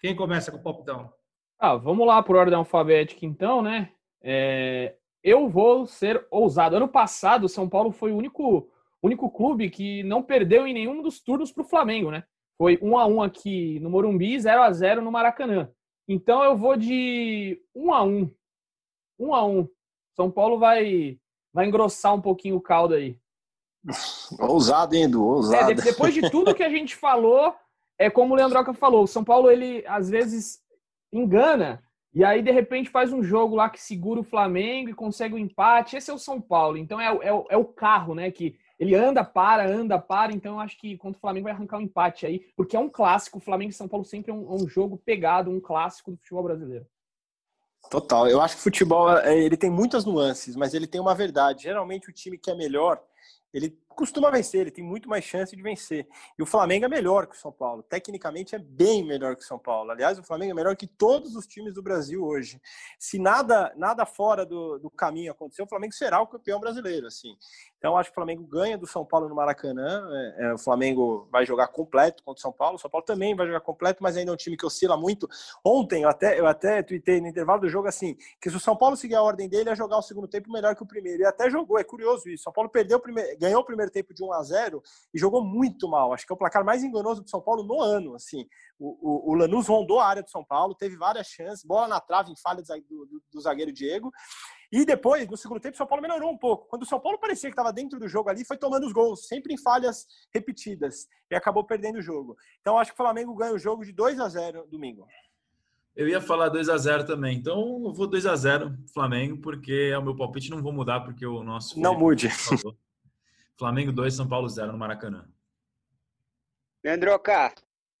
Quem começa com o palpitão? Ah, vamos lá por ordem alfabética então, né? É, eu vou ser ousado. Ano passado, o São Paulo foi o único, único clube que não perdeu em nenhum dos turnos para o Flamengo, né? Foi 1 a 1 aqui no Morumbi, 0 a 0 no Maracanã. Então eu vou de 1 a 1. 1 a 1. São Paulo vai vai engrossar um pouquinho o caldo aí. *laughs* Ousado, hein, Edu? Ousado. É, depois de tudo que a gente falou, é como o Leandroca falou, o São Paulo ele às vezes engana e aí de repente faz um jogo lá que segura o Flamengo e consegue o um empate. Esse é o São Paulo. Então é, é, é o carro, né, que ele anda, para, anda, para. Então eu acho que contra o Flamengo vai arrancar um empate aí, porque é um clássico. O Flamengo e São Paulo sempre é um, é um jogo pegado, um clássico do futebol brasileiro. Total. Eu acho que o futebol é, ele tem muitas nuances, mas ele tem uma verdade. Geralmente o time que é melhor, ele costuma vencer, ele tem muito mais chance de vencer. E o Flamengo é melhor que o São Paulo. Tecnicamente é bem melhor que o São Paulo. Aliás, o Flamengo é melhor que todos os times do Brasil hoje. Se nada nada fora do, do caminho acontecer, o Flamengo será o campeão brasileiro, assim. Então, acho que o Flamengo ganha do São Paulo no Maracanã. É, é, o Flamengo vai jogar completo contra o São Paulo. O São Paulo também vai jogar completo, mas ainda é um time que oscila muito. Ontem, eu até, eu até tuitei no intervalo do jogo assim: que se o São Paulo seguir a ordem dele, ia jogar o segundo tempo melhor que o primeiro. E até jogou, é curioso isso. O São Paulo perdeu o primeiro, ganhou o primeiro tempo de 1 a 0 e jogou muito mal. Acho que é o placar mais enganoso do São Paulo no ano. Assim, o, o, o Lanús rondou a área do São Paulo, teve várias chances, bola na trave em falha do, do, do zagueiro Diego. E depois, no segundo tempo, o São Paulo melhorou um pouco. Quando o São Paulo parecia que estava dentro do jogo ali, foi tomando os gols, sempre em falhas repetidas, e acabou perdendo o jogo. Então, acho que o Flamengo ganha o jogo de 2 a 0 domingo. Eu ia falar 2 a 0 também. Então, eu vou 2 a 0 Flamengo, porque é o meu palpite, não vou mudar, porque o nosso. Não mude. Flamengo 2, São Paulo 0 no Maracanã. Leandroca,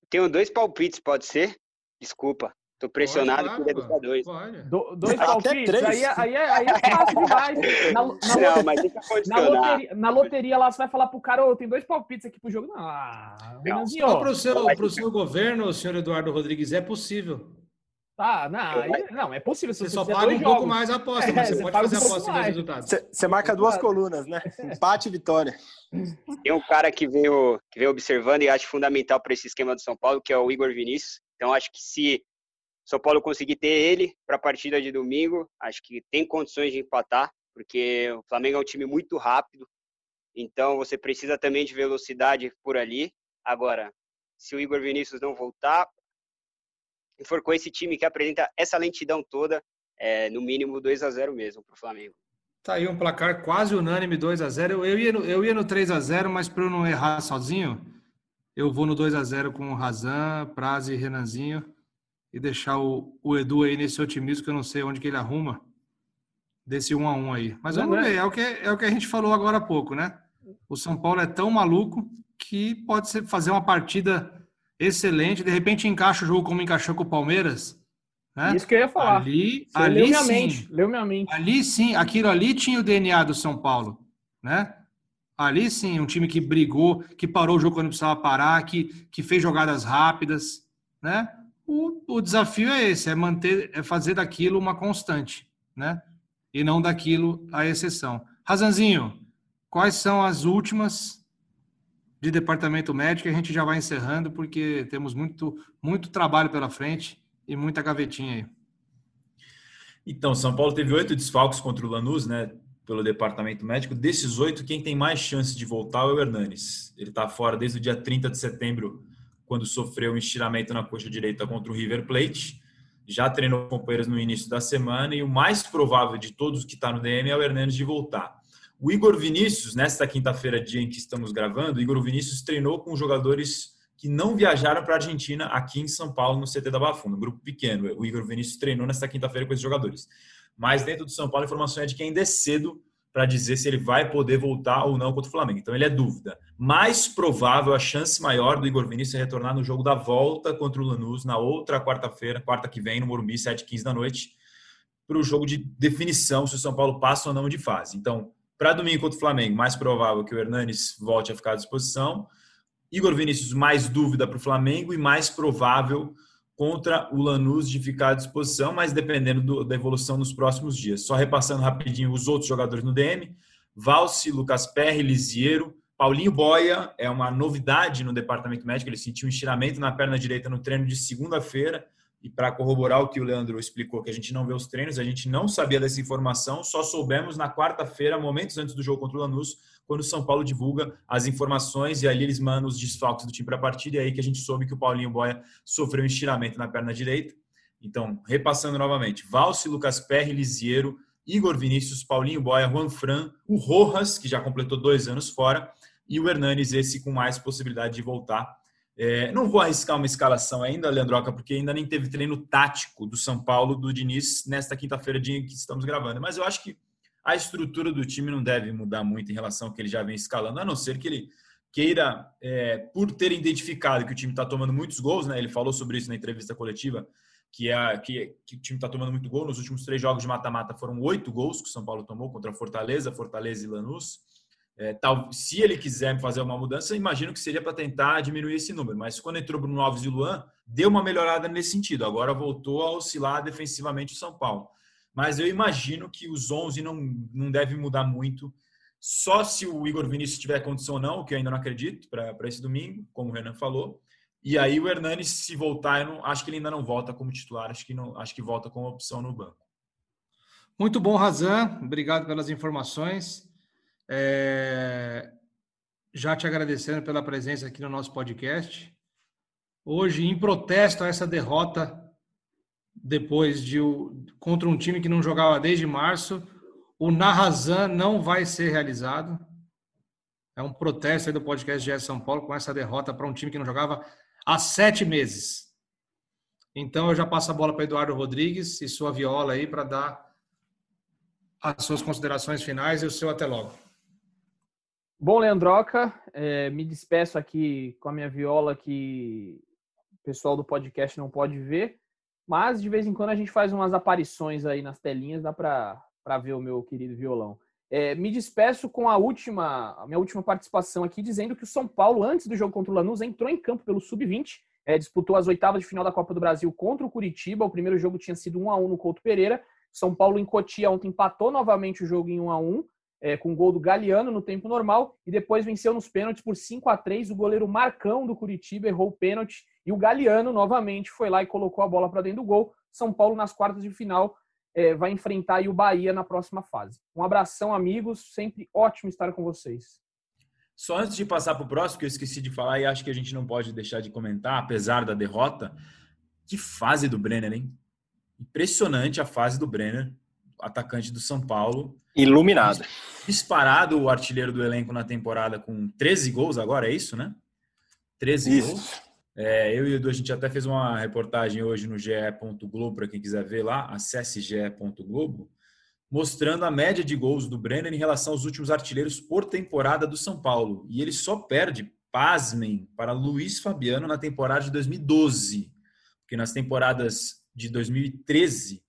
tenho dois palpites, pode ser? Desculpa. Tô pressionado por deixar dois. Do, dois palpites? Aí, é, aí, é, aí é fácil demais. Na, na, não, mas deixa na loteria, na loteria lá, você vai falar pro cara, oh, tem dois palpites aqui pro jogo. Não, ah, não. Só pro seu, pro seu governo, senhor Eduardo Rodrigues, é possível. Tá, não, aí, não, é possível. você, você só paga um pouco mais a aposta, mas é, você, pode fazer a aposta dos resultados. Você, você marca duas colunas, né? Empate e vitória. Tem um cara que veio, que veio observando e acho fundamental para esse esquema do São Paulo, que é o Igor Vinícius. Então, acho que se são Paulo conseguir ter ele para a partida de domingo, acho que tem condições de empatar, porque o Flamengo é um time muito rápido, então você precisa também de velocidade por ali. Agora, se o Igor Vinícius não voltar, e for com esse time que apresenta essa lentidão toda, é no mínimo 2 a 0 mesmo para o Flamengo. Tá aí um placar quase unânime 2 a 0 Eu ia no, eu ia no 3 a 0 mas para eu não errar sozinho, eu vou no 2 a 0 com o Razan, Praze e Renanzinho e deixar o, o Edu aí nesse otimismo que eu não sei onde que ele arruma desse 1 a 1 aí. Mas vamos é. ver, é o, que, é o que a gente falou agora há pouco, né? O São Paulo é tão maluco que pode ser fazer uma partida excelente, de repente encaixa o jogo como encaixou com o Palmeiras. Né? Isso que eu ia falar. Ali, ali leu minha sim, mente, leu minha mente. Ali sim, aquilo ali tinha o DNA do São Paulo, né? Ali sim, um time que brigou, que parou o jogo quando precisava parar, que, que fez jogadas rápidas, né? O, o desafio é esse, é manter, é fazer daquilo uma constante, né? E não daquilo a exceção. Razanzinho, quais são as últimas de departamento médico? A gente já vai encerrando porque temos muito, muito trabalho pela frente e muita gavetinha aí. Então, São Paulo teve oito desfalques contra o Lanús, né? Pelo departamento médico. Desses oito, quem tem mais chance de voltar é o Hernanes. Ele está fora desde o dia 30 de setembro quando sofreu um estiramento na coxa direita contra o River Plate. Já treinou companheiros no início da semana e o mais provável de todos que está no DM é o Hernandes de voltar. O Igor Vinícius, nesta quinta-feira, dia em que estamos gravando, Igor Vinícius treinou com jogadores que não viajaram para a Argentina aqui em São Paulo, no CT da Bafunda, um grupo pequeno. O Igor Vinícius treinou nesta quinta-feira com esses jogadores. Mas dentro do São Paulo, a informação é de que ainda é cedo para dizer se ele vai poder voltar ou não contra o Flamengo. Então ele é dúvida. Mais provável, a chance maior do Igor Vinícius é retornar no jogo da volta contra o Lanús na outra quarta-feira, quarta que vem, no Morumbi, 7h15 da noite, para o jogo de definição se o São Paulo passa ou não de fase. Então, para domingo contra o Flamengo, mais provável que o Hernanes volte a ficar à disposição. Igor Vinícius, mais dúvida para o Flamengo e mais provável contra o Lanús de ficar à disposição, mas dependendo do, da evolução nos próximos dias. Só repassando rapidinho os outros jogadores no DM: Valse, Lucas Perry, Lisiero, Paulinho Boia é uma novidade no departamento médico. Ele sentiu um estiramento na perna direita no treino de segunda-feira. E para corroborar o que o Leandro explicou, que a gente não vê os treinos, a gente não sabia dessa informação, só soubemos na quarta-feira, momentos antes do jogo contra o Lanús, quando o São Paulo divulga as informações e ali eles mandam os desfalques do time para a partida, e aí que a gente soube que o Paulinho Boia sofreu um estiramento na perna direita. Então, repassando novamente, Valse, Lucas Perry, Lisiero, Igor Vinícius, Paulinho Boia, Juan Fran, o Rojas, que já completou dois anos fora, e o Hernanes, esse com mais possibilidade de voltar. É, não vou arriscar uma escalação ainda, Leandroca, porque ainda nem teve treino tático do São Paulo, do Diniz, nesta quinta-feira, que estamos gravando. Mas eu acho que a estrutura do time não deve mudar muito em relação ao que ele já vem escalando, a não ser que ele queira, é, por ter identificado que o time está tomando muitos gols, né? Ele falou sobre isso na entrevista coletiva, que, é, que, que o time está tomando muito gol. Nos últimos três jogos de mata-mata foram oito gols que o São Paulo tomou contra Fortaleza, Fortaleza e Lanús. É, tal, se ele quiser fazer uma mudança, imagino que seria para tentar diminuir esse número. Mas quando entrou Bruno Alves e Luan, deu uma melhorada nesse sentido. Agora voltou a oscilar defensivamente o São Paulo mas eu imagino que os 11 não, não deve mudar muito. Só se o Igor Vinícius tiver condição ou não, o que eu ainda não acredito, para esse domingo, como o Renan falou. E aí o Hernani, se voltar, não, acho que ele ainda não volta como titular, acho que, não, acho que volta como opção no banco. Muito bom, Razan. Obrigado pelas informações. É... Já te agradecendo pela presença aqui no nosso podcast. Hoje, em protesto a essa derrota depois de contra um time que não jogava desde março, o Narrazan não vai ser realizado. É um protesto do podcast de São Paulo com essa derrota para um time que não jogava há sete meses. Então eu já passo a bola para Eduardo Rodrigues e sua viola aí para dar as suas considerações finais e o seu até logo. Bom, Leandroca, é, me despeço aqui com a minha viola que o pessoal do podcast não pode ver. Mas de vez em quando a gente faz umas aparições aí nas telinhas, dá para ver o meu querido violão. É, me despeço com a última, a minha última participação aqui, dizendo que o São Paulo, antes do jogo contra o Lanús, entrou em campo pelo Sub-20, é, disputou as oitavas de final da Copa do Brasil contra o Curitiba. O primeiro jogo tinha sido 1 a 1 no Couto Pereira. São Paulo em Cotia ontem empatou novamente o jogo em 1 a 1 é, com o gol do Galeano no tempo normal e depois venceu nos pênaltis por 5 a 3 O goleiro Marcão do Curitiba errou o pênalti e o Galeano novamente foi lá e colocou a bola para dentro do gol. São Paulo nas quartas de final é, vai enfrentar o Bahia na próxima fase. Um abração, amigos. Sempre ótimo estar com vocês. Só antes de passar para o próximo, que eu esqueci de falar e acho que a gente não pode deixar de comentar, apesar da derrota, que fase do Brenner, hein? Impressionante a fase do Brenner atacante do São Paulo. Iluminado. Disparado o artilheiro do elenco na temporada com 13 gols agora, é isso, né? 13 isso. gols. É, eu e o Edu, a gente até fez uma reportagem hoje no ge.globo, para quem quiser ver lá, acesse ge.globo, mostrando a média de gols do Brenner em relação aos últimos artilheiros por temporada do São Paulo. E ele só perde, pasmem, para Luiz Fabiano na temporada de 2012. Porque nas temporadas de 2013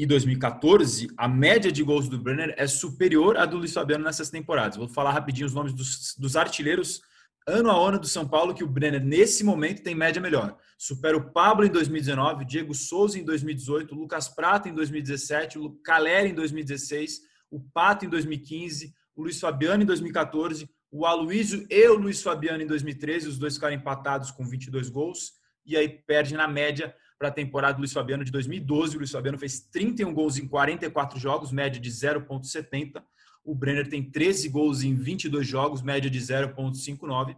e 2014, a média de gols do Brenner é superior à do Luiz Fabiano nessas temporadas. Vou falar rapidinho os nomes dos, dos artilheiros ano a ano do São Paulo que o Brenner, nesse momento, tem média melhor. Supera o Pablo em 2019, Diego Souza em 2018, Lucas Prata em 2017, o Caleri em 2016, o Pato em 2015, o Luiz Fabiano em 2014, o Aloysio e o Luiz Fabiano em 2013, os dois ficaram empatados com 22 gols, e aí perde na média para a temporada do Luiz Fabiano de 2012. O Luiz Fabiano fez 31 gols em 44 jogos, média de 0,70. O Brenner tem 13 gols em 22 jogos, média de 0,59.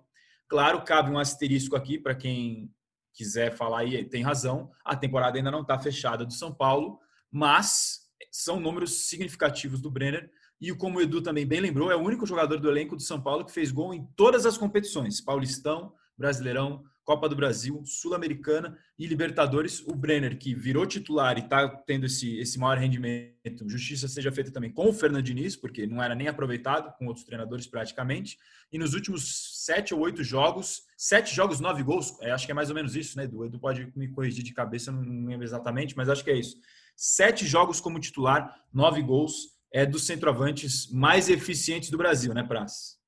Claro, cabe um asterisco aqui para quem quiser falar aí, tem razão. A temporada ainda não está fechada do São Paulo, mas são números significativos do Brenner. E como o Edu também bem lembrou, é o único jogador do elenco do São Paulo que fez gol em todas as competições: Paulistão, Brasileirão, Copa do Brasil, Sul-Americana e Libertadores. O Brenner, que virou titular e está tendo esse, esse maior rendimento, justiça seja feita também com o Fernando Diniz, porque não era nem aproveitado com outros treinadores praticamente. E nos últimos sete ou oito jogos, sete jogos, nove gols, é, acho que é mais ou menos isso, né, Edu? Edu pode me corrigir de cabeça, não lembro exatamente, mas acho que é isso. Sete jogos como titular, nove gols, é dos centroavantes mais eficientes do Brasil, né, Praz?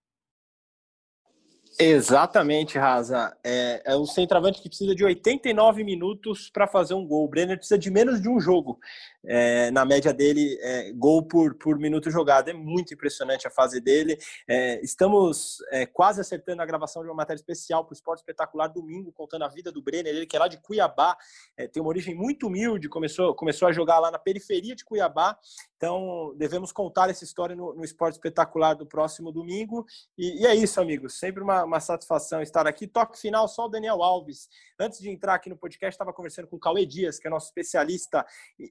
Exatamente, Raza. É, é um centroavante que precisa de 89 minutos para fazer um gol. O Brenner precisa de menos de um jogo. É, na média dele, é, gol por, por minuto jogado. É muito impressionante a fase dele. É, estamos é, quase acertando a gravação de uma matéria especial para o Esporte Espetacular domingo, contando a vida do Brenner. Ele que é lá de Cuiabá, é, tem uma origem muito humilde, começou, começou a jogar lá na periferia de Cuiabá. Então, devemos contar essa história no, no Esporte Espetacular do próximo domingo. E, e é isso, amigos. Sempre uma, uma satisfação estar aqui. Toque final só o Daniel Alves. Antes de entrar aqui no podcast, estava conversando com o Cauê Dias, que é nosso especialista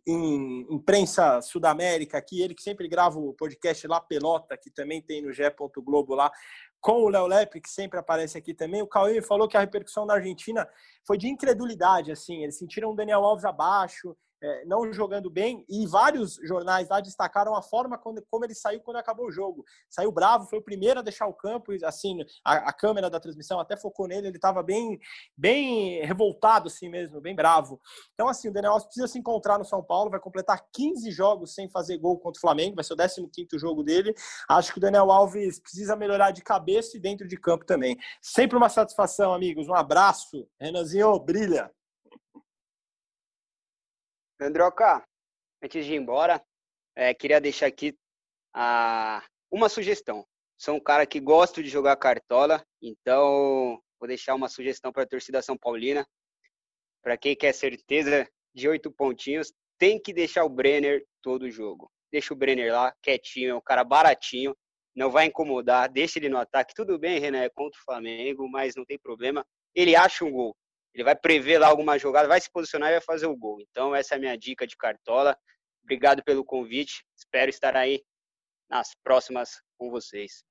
em imprensa Sudamérica aqui, ele que sempre grava o podcast lá Pelota, que também tem no G. Globo lá, com o Léo Lepre, que sempre aparece aqui também. O Cauê falou que a repercussão na Argentina foi de incredulidade, assim, eles sentiram o Daniel Alves abaixo, é, não jogando bem, e vários jornais lá destacaram a forma quando, como ele saiu quando acabou o jogo. Saiu bravo, foi o primeiro a deixar o campo, assim, a, a câmera da transmissão até focou nele, ele estava bem, bem revoltado assim mesmo, bem bravo. Então, assim, o Daniel Alves precisa se encontrar no São Paulo, vai completar 15 jogos sem fazer gol contra o Flamengo, vai ser o 15 jogo dele. Acho que o Daniel Alves precisa melhorar de cabeça e dentro de campo também. Sempre uma satisfação, amigos. Um abraço. Renanzinho, brilha. Androca, antes de ir embora, é, queria deixar aqui a, uma sugestão. Sou um cara que gosto de jogar cartola, então vou deixar uma sugestão para a torcida São Paulina. Para quem quer certeza de oito pontinhos, tem que deixar o Brenner todo jogo. Deixa o Brenner lá, quietinho, é um cara baratinho, não vai incomodar, deixa ele no ataque. Tudo bem, Renan, é contra o Flamengo, mas não tem problema. Ele acha um gol ele vai prever lá alguma jogada, vai se posicionar e vai fazer o gol. Então, essa é a minha dica de cartola. Obrigado pelo convite. Espero estar aí nas próximas com vocês.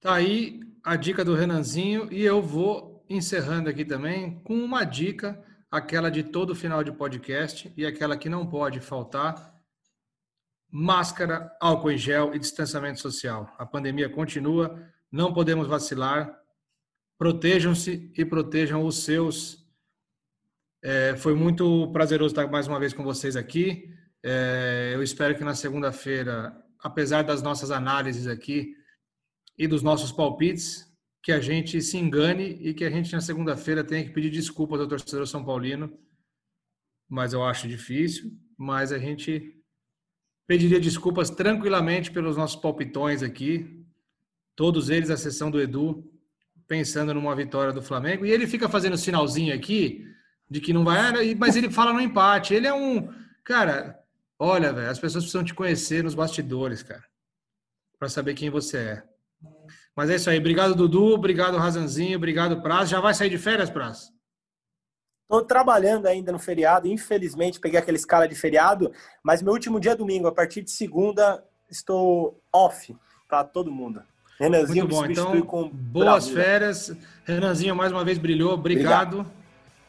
Tá aí a dica do Renanzinho e eu vou encerrando aqui também com uma dica, aquela de todo final de podcast e aquela que não pode faltar: máscara, álcool em gel e distanciamento social. A pandemia continua, não podemos vacilar. Protejam-se e protejam os seus. É, foi muito prazeroso estar mais uma vez com vocês aqui. É, eu espero que na segunda-feira, apesar das nossas análises aqui e dos nossos palpites, que a gente se engane e que a gente na segunda-feira tenha que pedir desculpas ao torcedor São Paulino. Mas eu acho difícil. Mas a gente pediria desculpas tranquilamente pelos nossos palpitões aqui, todos eles, a sessão do Edu, pensando numa vitória do Flamengo. E ele fica fazendo sinalzinho aqui de que não vai, mas ele fala no empate. Ele é um. Cara, olha, velho, as pessoas precisam te conhecer nos bastidores, cara, para saber quem você é. Mas é isso aí. Obrigado, Dudu. Obrigado, Razanzinho. Obrigado, Praz. Já vai sair de férias, Praz? Estou trabalhando ainda no feriado, infelizmente peguei aquela escala de feriado, mas meu último dia é domingo, a partir de segunda estou off para todo mundo. Renanzinho Muito bom, então, com boas bravura. férias. Renanzinho mais uma vez brilhou, obrigado, obrigado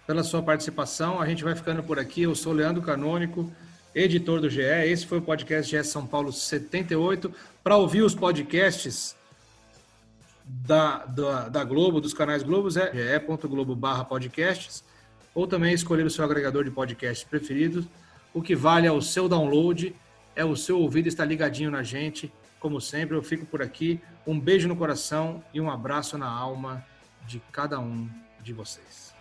pela sua participação. A gente vai ficando por aqui. Eu sou Leandro Canônico, editor do GE. Esse foi o podcast GE São Paulo 78. Para ouvir os podcasts da, da, da, Globo, dos canais Globos, é ge.globo podcasts, ou também escolher o seu agregador de podcasts preferido. O que vale é o seu download, é o seu ouvido estar ligadinho na gente. Como sempre, eu fico por aqui. Um beijo no coração e um abraço na alma de cada um de vocês.